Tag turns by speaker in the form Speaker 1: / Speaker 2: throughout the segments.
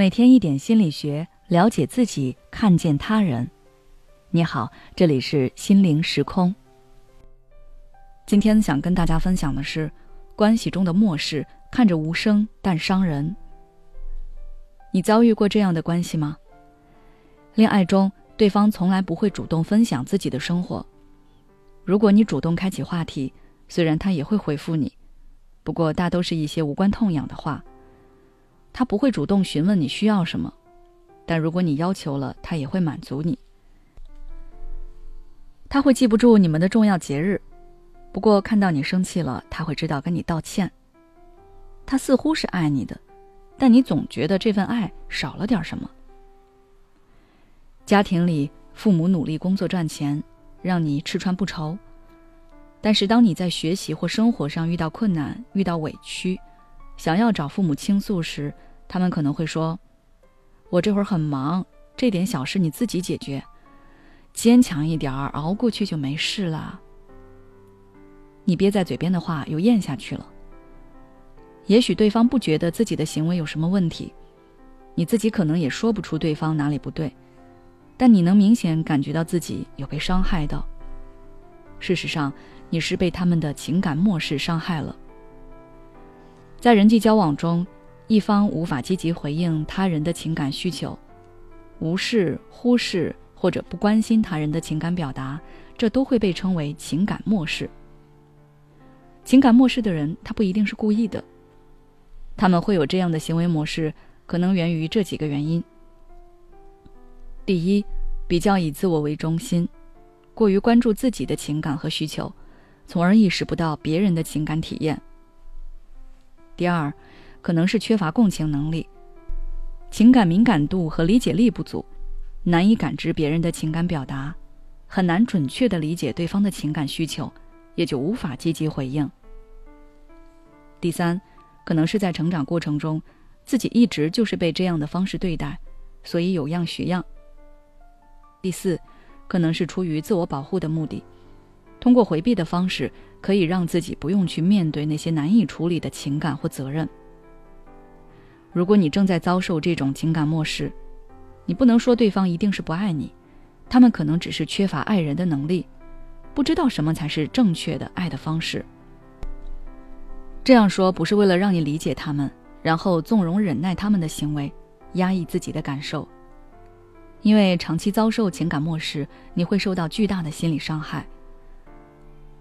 Speaker 1: 每天一点心理学，了解自己，看见他人。你好，这里是心灵时空。今天想跟大家分享的是，关系中的漠视，看着无声但伤人。你遭遇过这样的关系吗？恋爱中，对方从来不会主动分享自己的生活。如果你主动开启话题，虽然他也会回复你，不过大都是一些无关痛痒的话。他不会主动询问你需要什么，但如果你要求了，他也会满足你。他会记不住你们的重要节日，不过看到你生气了，他会知道跟你道歉。他似乎是爱你的，但你总觉得这份爱少了点什么。家庭里，父母努力工作赚钱，让你吃穿不愁，但是当你在学习或生活上遇到困难、遇到委屈，想要找父母倾诉时，他们可能会说：“我这会儿很忙，这点小事你自己解决，坚强一点儿，熬过去就没事了。”你憋在嘴边的话又咽下去了。也许对方不觉得自己的行为有什么问题，你自己可能也说不出对方哪里不对，但你能明显感觉到自己有被伤害到。事实上，你是被他们的情感漠视伤害了。在人际交往中，一方无法积极回应他人的情感需求，无视、忽视或者不关心他人的情感表达，这都会被称为情感漠视。情感漠视的人，他不一定是故意的，他们会有这样的行为模式，可能源于这几个原因：第一，比较以自我为中心，过于关注自己的情感和需求，从而意识不到别人的情感体验。第二，可能是缺乏共情能力，情感敏感度和理解力不足，难以感知别人的情感表达，很难准确的理解对方的情感需求，也就无法积极回应。第三，可能是在成长过程中，自己一直就是被这样的方式对待，所以有样学样。第四，可能是出于自我保护的目的。通过回避的方式，可以让自己不用去面对那些难以处理的情感或责任。如果你正在遭受这种情感漠视，你不能说对方一定是不爱你，他们可能只是缺乏爱人的能力，不知道什么才是正确的爱的方式。这样说不是为了让你理解他们，然后纵容忍耐他们的行为，压抑自己的感受。因为长期遭受情感漠视，你会受到巨大的心理伤害。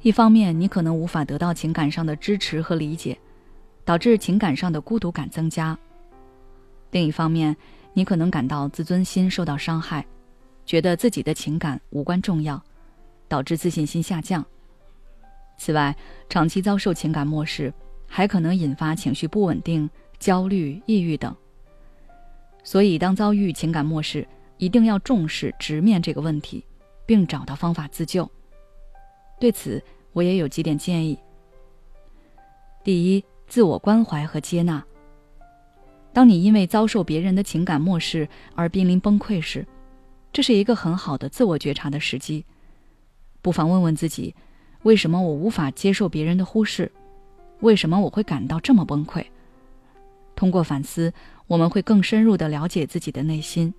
Speaker 1: 一方面，你可能无法得到情感上的支持和理解，导致情感上的孤独感增加；另一方面，你可能感到自尊心受到伤害，觉得自己的情感无关重要，导致自信心下降。此外，长期遭受情感漠视，还可能引发情绪不稳定、焦虑、抑郁等。所以，当遭遇情感漠视，一定要重视、直面这个问题，并找到方法自救。对此，我也有几点建议。第一，自我关怀和接纳。当你因为遭受别人的情感漠视而濒临崩溃时，这是一个很好的自我觉察的时机。不妨问问自己：为什么我无法接受别人的忽视？为什么我会感到这么崩溃？通过反思，我们会更深入的了解自己的内心，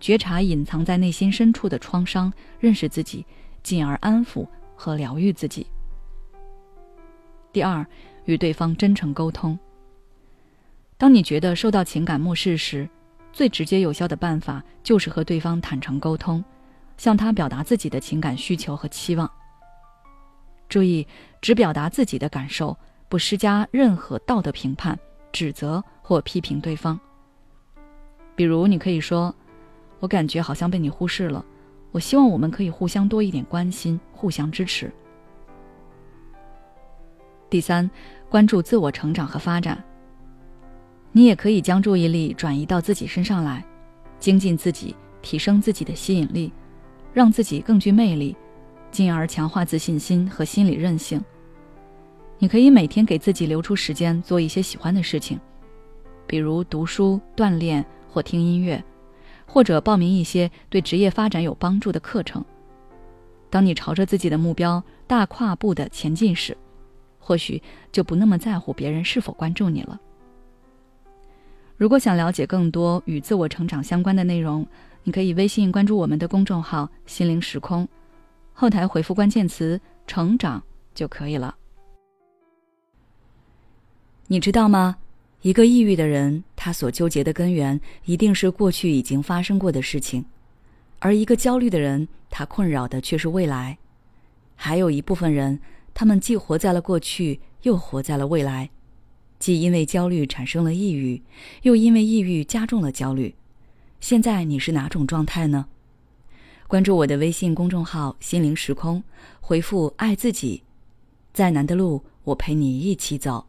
Speaker 1: 觉察隐藏在内心深处的创伤，认识自己，进而安抚。和疗愈自己。第二，与对方真诚沟通。当你觉得受到情感漠视时，最直接有效的办法就是和对方坦诚沟通，向他表达自己的情感需求和期望。注意，只表达自己的感受，不施加任何道德评判、指责或批评对方。比如，你可以说：“我感觉好像被你忽视了。”我希望我们可以互相多一点关心，互相支持。第三，关注自我成长和发展。你也可以将注意力转移到自己身上来，精进自己，提升自己的吸引力，让自己更具魅力，进而强化自信心和心理韧性。你可以每天给自己留出时间做一些喜欢的事情，比如读书、锻炼或听音乐。或者报名一些对职业发展有帮助的课程。当你朝着自己的目标大跨步的前进时，或许就不那么在乎别人是否关注你了。如果想了解更多与自我成长相关的内容，你可以微信关注我们的公众号“心灵时空”，后台回复关键词“成长”就可以了。你知道吗？一个抑郁的人，他所纠结的根源一定是过去已经发生过的事情；而一个焦虑的人，他困扰的却是未来。还有一部分人，他们既活在了过去，又活在了未来，既因为焦虑产生了抑郁，又因为抑郁加重了焦虑。现在你是哪种状态呢？关注我的微信公众号“心灵时空”，回复“爱自己”，再难的路，我陪你一起走。